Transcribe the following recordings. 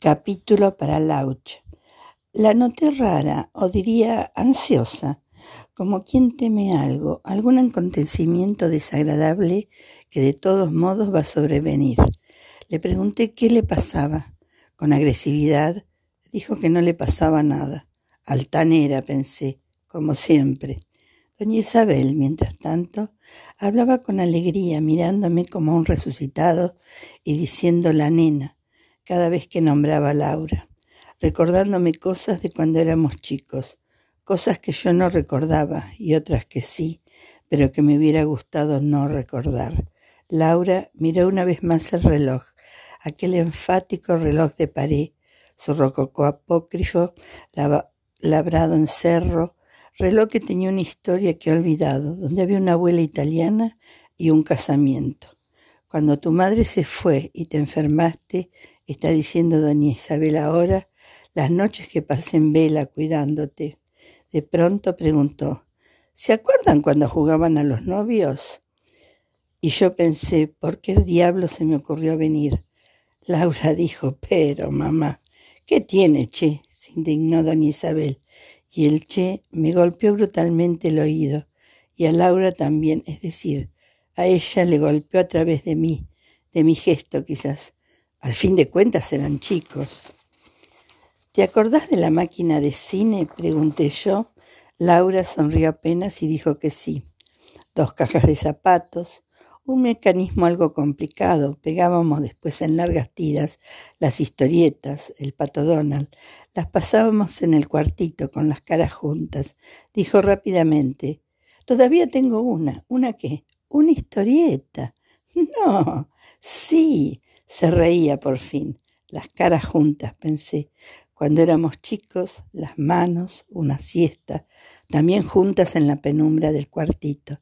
Capítulo para Lauch. La noté rara, o diría ansiosa, como quien teme algo, algún acontecimiento desagradable que de todos modos va a sobrevenir. Le pregunté qué le pasaba. Con agresividad dijo que no le pasaba nada. Altanera, pensé, como siempre. Doña Isabel, mientras tanto, hablaba con alegría, mirándome como un resucitado y diciendo la nena cada vez que nombraba a Laura, recordándome cosas de cuando éramos chicos, cosas que yo no recordaba y otras que sí, pero que me hubiera gustado no recordar. Laura miró una vez más el reloj, aquel enfático reloj de pared, su rococó apócrifo, labrado en cerro, reloj que tenía una historia que he olvidado, donde había una abuela italiana y un casamiento. Cuando tu madre se fue y te enfermaste, está diciendo doña Isabel ahora, las noches que pasé en vela cuidándote. De pronto preguntó, ¿se acuerdan cuando jugaban a los novios? Y yo pensé, ¿por qué diablo se me ocurrió venir? Laura dijo, pero mamá, ¿qué tiene, che? se indignó doña Isabel. Y el che me golpeó brutalmente el oído, y a Laura también, es decir, a ella le golpeó a través de mí, de mi gesto quizás. Al fin de cuentas eran chicos. ¿Te acordás de la máquina de cine? pregunté yo. Laura sonrió apenas y dijo que sí. Dos cajas de zapatos, un mecanismo algo complicado. Pegábamos después en largas tiras las historietas, el pato Donald. Las pasábamos en el cuartito con las caras juntas. Dijo rápidamente, Todavía tengo una. ¿Una qué? Una historieta. No, sí, se reía por fin. Las caras juntas, pensé. Cuando éramos chicos, las manos, una siesta, también juntas en la penumbra del cuartito.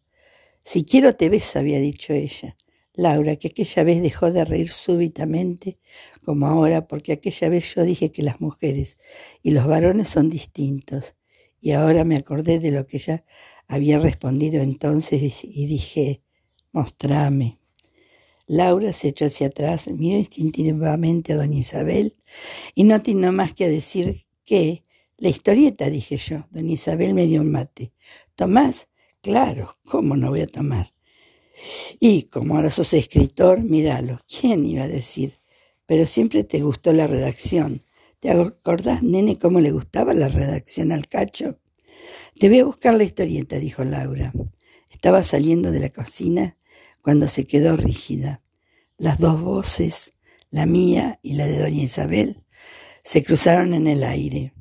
Si quiero te beso, había dicho ella. Laura, que aquella vez dejó de reír súbitamente, como ahora, porque aquella vez yo dije que las mujeres y los varones son distintos, y ahora me acordé de lo que ya había respondido entonces y dije, mostrame. Laura se echó hacia atrás, miró instintivamente a doña Isabel y no atinó más que decir que la historieta, dije yo. Doña Isabel me dio un mate. ¿Tomás? Claro, ¿cómo no voy a tomar? Y como ahora sos escritor, míralo. ¿Quién iba a decir? Pero siempre te gustó la redacción. ¿Te acordás, nene, cómo le gustaba la redacción al cacho? Te voy a buscar la historieta, dijo Laura. Estaba saliendo de la cocina cuando se quedó rígida. Las dos voces, la mía y la de doña Isabel, se cruzaron en el aire.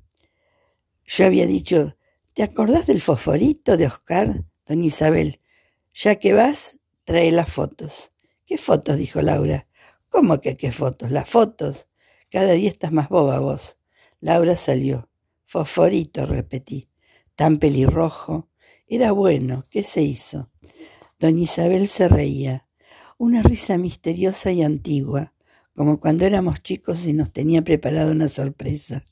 Yo había dicho, ¿te acordás del fosforito de Oscar? Doña Isabel, ya que vas, trae las fotos. ¿Qué fotos? dijo Laura. ¿Cómo que qué fotos? Las fotos. Cada día estás más boba vos. Laura salió. Fosforito, repetí tan pelirrojo. Era bueno. ¿Qué se hizo? Doña Isabel se reía. Una risa misteriosa y antigua, como cuando éramos chicos y nos tenía preparado una sorpresa.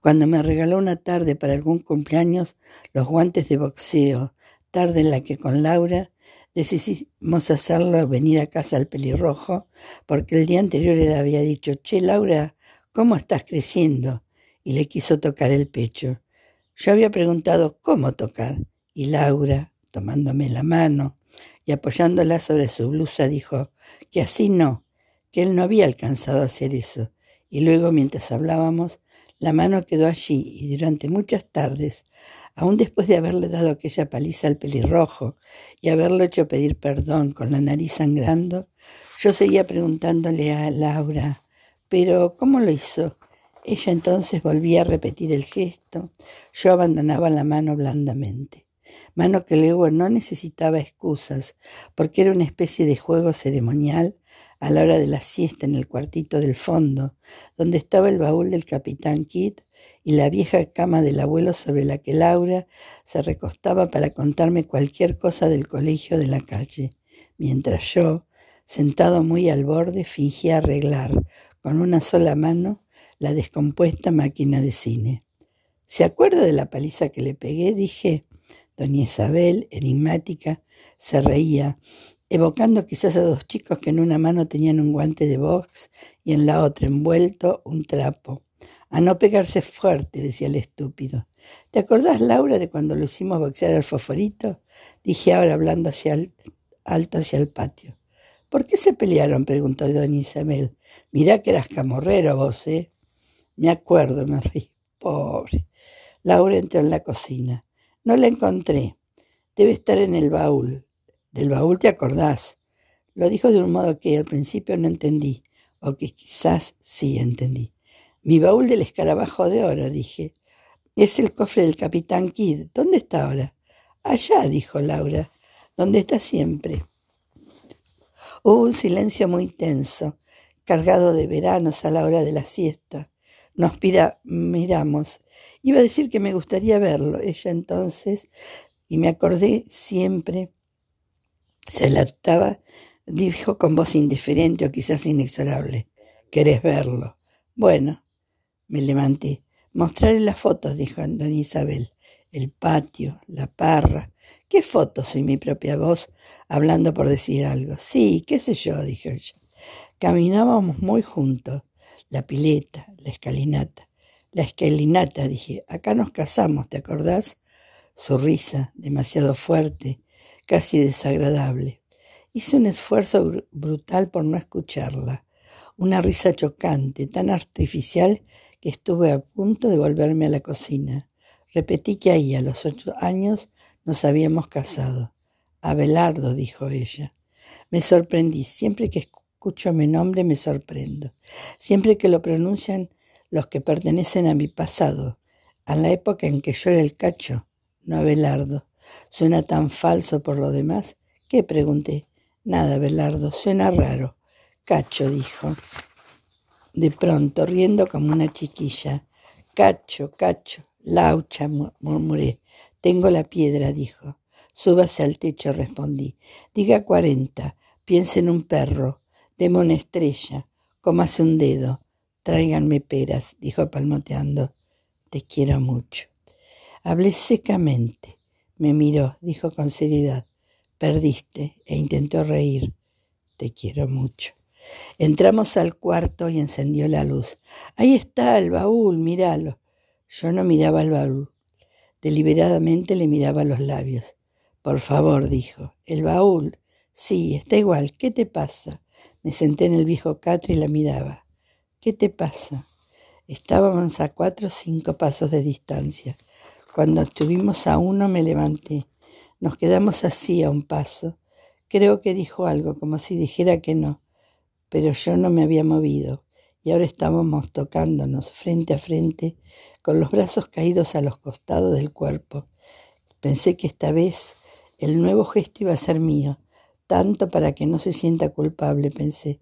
Cuando me regaló una tarde para algún cumpleaños los guantes de boxeo, tarde en la que con Laura decidimos hacerlo venir a casa al pelirrojo, porque el día anterior le había dicho, che, Laura, ¿cómo estás creciendo? Y le quiso tocar el pecho. Yo había preguntado cómo tocar y Laura, tomándome la mano y apoyándola sobre su blusa, dijo que así no, que él no había alcanzado a hacer eso. Y luego, mientras hablábamos, la mano quedó allí y durante muchas tardes, aun después de haberle dado aquella paliza al pelirrojo y haberlo hecho pedir perdón con la nariz sangrando, yo seguía preguntándole a Laura, pero ¿cómo lo hizo? Ella entonces volvía a repetir el gesto, yo abandonaba la mano blandamente, mano que luego no necesitaba excusas, porque era una especie de juego ceremonial a la hora de la siesta en el cuartito del fondo, donde estaba el baúl del capitán Kidd y la vieja cama del abuelo sobre la que Laura se recostaba para contarme cualquier cosa del colegio de la calle, mientras yo, sentado muy al borde, fingía arreglar con una sola mano la descompuesta máquina de cine. ¿Se acuerda de la paliza que le pegué? Dije. Doña Isabel, enigmática, se reía evocando quizás a dos chicos que en una mano tenían un guante de box y en la otra envuelto un trapo. A no pegarse fuerte, decía el estúpido. ¿Te acordás, Laura, de cuando lo hicimos boxear al foforito? Dije ahora hablando hacia alto hacia el patio. ¿Por qué se pelearon? preguntó doña Isabel. Mirá que eras camorrero vos, ¿eh? Me acuerdo, me reí. Pobre. Laura entró en la cocina. No la encontré. Debe estar en el baúl. Del baúl te acordás. Lo dijo de un modo que al principio no entendí, o que quizás sí entendí. Mi baúl del escarabajo de oro, dije. Es el cofre del capitán Kidd. ¿Dónde está ahora? Allá, dijo Laura, donde está siempre. Hubo un silencio muy tenso, cargado de veranos a la hora de la siesta. Nos miramos. Iba a decir que me gustaría verlo. Ella entonces, y me acordé siempre, se lataba, dijo con voz indiferente o quizás inexorable. ¿Querés verlo? Bueno, me levanté. Mostrarle las fotos, dijo doña Isabel. El patio, la parra. ¿Qué fotos? Soy mi propia voz hablando por decir algo. Sí, qué sé yo, dijo ella. Caminábamos muy juntos. La pileta, la escalinata. La escalinata, dije. Acá nos casamos, ¿te acordás? Su risa, demasiado fuerte, casi desagradable. Hice un esfuerzo brutal por no escucharla. Una risa chocante, tan artificial que estuve a punto de volverme a la cocina. Repetí que ahí, a los ocho años, nos habíamos casado. Abelardo, dijo ella. Me sorprendí. Siempre que escucho mi nombre me sorprendo. Siempre que lo pronuncian los que pertenecen a mi pasado, a la época en que yo era el cacho, no Abelardo. Suena tan falso por lo demás. ¿Qué? pregunté. Nada, Abelardo, suena raro. Cacho, dijo. De pronto, riendo como una chiquilla. Cacho, cacho, laucha, murmuré. Tengo la piedra, dijo. Súbase al techo, respondí. Diga cuarenta. Piense en un perro. Una estrella. Cómase un dedo. Tráiganme peras, dijo palmoteando. Te quiero mucho. Hablé secamente. Me miró, dijo con seriedad. Perdiste e intentó reír. Te quiero mucho. Entramos al cuarto y encendió la luz. Ahí está el baúl, míralo. Yo no miraba el baúl. Deliberadamente le miraba los labios. Por favor, dijo. El baúl. Sí, está igual. ¿Qué te pasa? Me senté en el viejo catre y la miraba. ¿Qué te pasa? Estábamos a cuatro o cinco pasos de distancia. Cuando estuvimos a uno me levanté. Nos quedamos así a un paso. Creo que dijo algo, como si dijera que no, pero yo no me había movido, y ahora estábamos tocándonos frente a frente, con los brazos caídos a los costados del cuerpo. Pensé que esta vez el nuevo gesto iba a ser mío, tanto para que no se sienta culpable, pensé.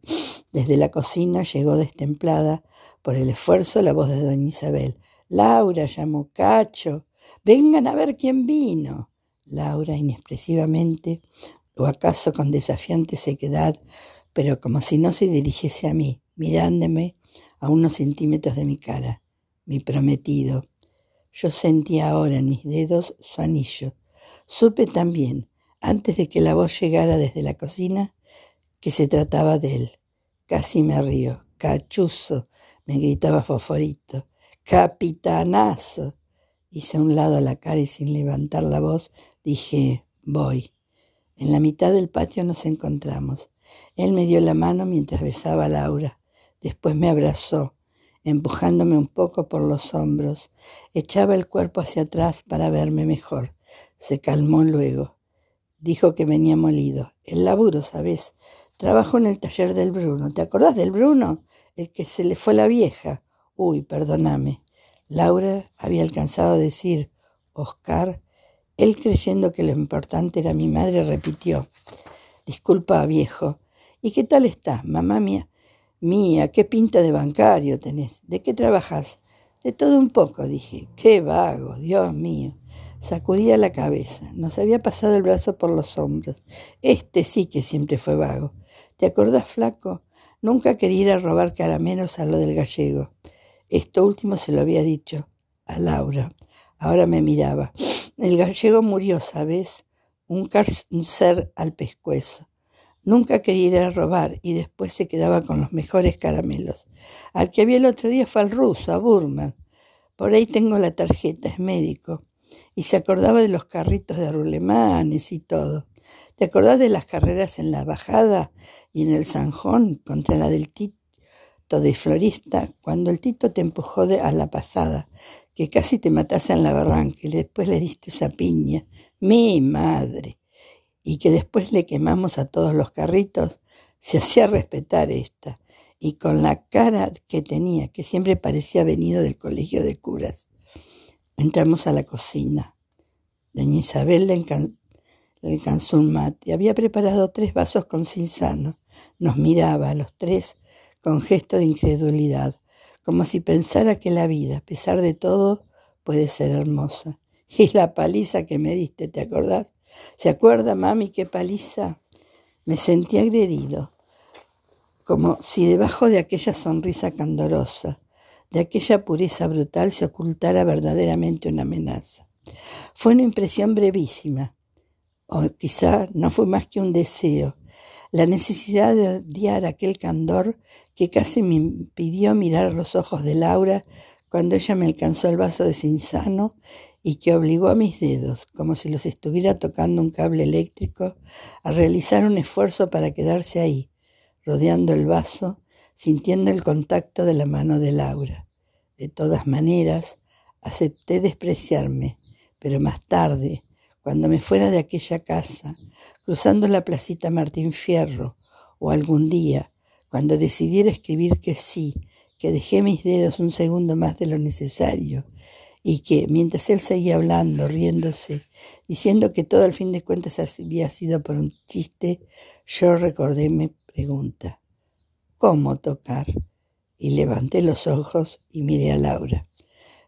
Desde la cocina llegó destemplada por el esfuerzo la voz de doña Isabel. Laura llamó Cacho. Vengan a ver quién vino. Laura, inexpresivamente, o acaso con desafiante sequedad, pero como si no se dirigiese a mí, mirándome a unos centímetros de mi cara. Mi prometido. Yo sentía ahora en mis dedos su anillo. Supe también, antes de que la voz llegara desde la cocina, que se trataba de él. Casi me río. Cachuzo, me gritaba Foforito. Capitanazo. Hice a un lado la cara y sin levantar la voz dije, voy. En la mitad del patio nos encontramos. Él me dio la mano mientras besaba a Laura. Después me abrazó, empujándome un poco por los hombros. Echaba el cuerpo hacia atrás para verme mejor. Se calmó luego. Dijo que venía molido. El laburo, ¿sabes? Trabajo en el taller del Bruno. ¿Te acordás del Bruno? El que se le fue la vieja. Uy, perdóname. Laura había alcanzado a decir Oscar. Él creyendo que lo importante era mi madre repitió. Disculpa, viejo. ¿Y qué tal estás, mamá mía? Mía, qué pinta de bancario tenés. ¿De qué trabajas? De todo un poco, dije. Qué vago, Dios mío. Sacudía la cabeza. Nos había pasado el brazo por los hombros. Este sí que siempre fue vago. ¿Te acordás, flaco? Nunca quería ir a robar caramelos a lo del gallego. Esto último se lo había dicho a Laura. Ahora me miraba. El gallego murió, ¿sabes? Un cáncer al pescuezo. Nunca quería ir a robar y después se quedaba con los mejores caramelos. Al que había el otro día fue al ruso, a Burman. Por ahí tengo la tarjeta, es médico. Y se acordaba de los carritos de rulemanes y todo. ¿Te acordás de las carreras en la bajada y en el Sanjón contra la del Tito de florista? Cuando el Tito te empujó a la pasada, que casi te matase en la barranca y después le diste esa piña. Mi madre y que después le quemamos a todos los carritos, se hacía respetar esta, y con la cara que tenía, que siempre parecía venido del colegio de curas. Entramos a la cocina. Doña Isabel le, alcanzó un mate. Había preparado tres vasos con cinzano. Nos miraba a los tres con gesto de incredulidad, como si pensara que la vida, a pesar de todo, puede ser hermosa. Y la paliza que me diste, ¿te acordás? ¿Se acuerda, mami, qué paliza? Me sentí agredido, como si debajo de aquella sonrisa candorosa, de aquella pureza brutal se ocultara verdaderamente una amenaza. Fue una impresión brevísima, o quizá no fue más que un deseo, la necesidad de odiar aquel candor que casi me impidió mirar los ojos de Laura cuando ella me alcanzó el vaso de cinzano y que obligó a mis dedos, como si los estuviera tocando un cable eléctrico, a realizar un esfuerzo para quedarse ahí, rodeando el vaso, sintiendo el contacto de la mano de Laura. De todas maneras, acepté despreciarme, pero más tarde, cuando me fuera de aquella casa, cruzando la placita Martín Fierro, o algún día, cuando decidiera escribir que sí, que dejé mis dedos un segundo más de lo necesario y que mientras él seguía hablando, riéndose, diciendo que todo al fin de cuentas había sido por un chiste, yo recordé mi pregunta, ¿cómo tocar? Y levanté los ojos y miré a Laura.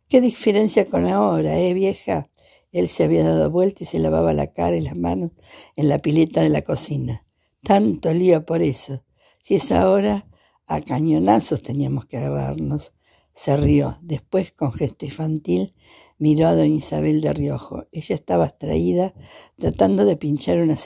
¿Qué diferencia con ahora, eh, vieja? Él se había dado vuelta y se lavaba la cara y las manos en la pileta de la cocina. Tanto lío por eso. Si es ahora, a cañonazos teníamos que agarrarnos. Se rió. Después, con gesto infantil, miró a doña Isabel de Riojo. Ella estaba abstraída, tratando de pinchar una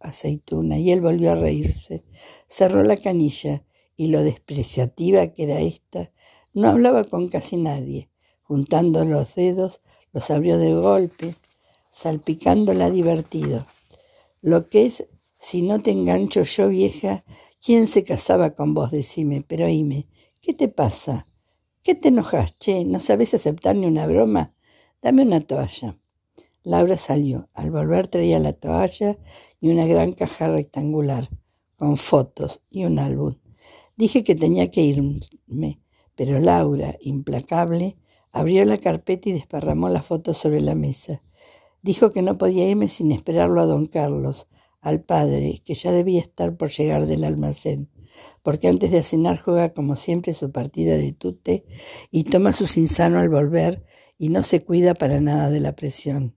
aceituna, y él volvió a reírse. Cerró la canilla, y lo despreciativa que era ésta, no hablaba con casi nadie. Juntando los dedos, los abrió de golpe, salpicándola divertido. Lo que es, si no te engancho yo, vieja, ¿quién se casaba con vos? Decime, pero oíme, ¿qué te pasa? ¿Qué te enojas, che? ¿No sabes aceptar ni una broma? Dame una toalla. Laura salió. Al volver traía la toalla y una gran caja rectangular, con fotos y un álbum. Dije que tenía que irme, pero Laura, implacable, abrió la carpeta y desparramó las fotos sobre la mesa. Dijo que no podía irme sin esperarlo a don Carlos, al padre, que ya debía estar por llegar del almacén porque antes de cenar juega como siempre su partida de tute y toma su sinsano al volver y no se cuida para nada de la presión.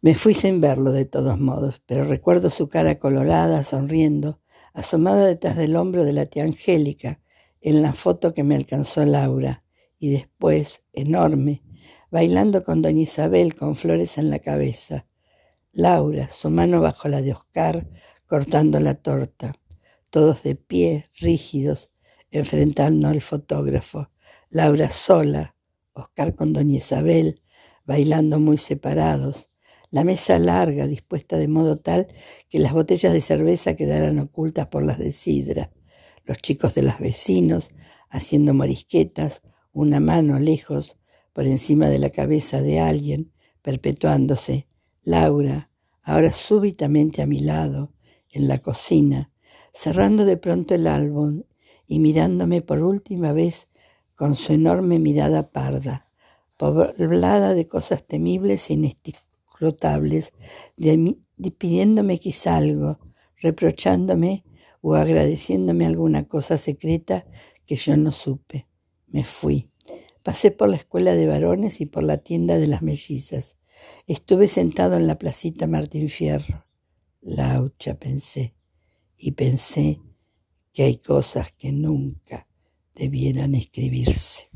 Me fui sin verlo de todos modos, pero recuerdo su cara colorada, sonriendo, asomada detrás del hombro de la tía Angélica, en la foto que me alcanzó Laura, y después, enorme, bailando con doña Isabel con flores en la cabeza. Laura, su mano bajo la de Oscar, cortando la torta todos de pie, rígidos, enfrentando al fotógrafo. Laura sola, Oscar con doña Isabel, bailando muy separados. La mesa larga, dispuesta de modo tal que las botellas de cerveza quedaran ocultas por las de sidra. Los chicos de los vecinos haciendo morisquetas, una mano lejos, por encima de la cabeza de alguien, perpetuándose. Laura, ahora súbitamente a mi lado, en la cocina, cerrando de pronto el álbum y mirándome por última vez con su enorme mirada parda, poblada de cosas temibles e inescrutables, pidiéndome quizá algo, reprochándome o agradeciéndome alguna cosa secreta que yo no supe. Me fui. Pasé por la escuela de varones y por la tienda de las mellizas. Estuve sentado en la placita Martín Fierro. Laucha, pensé y pensé que hay cosas que nunca debieran escribirse.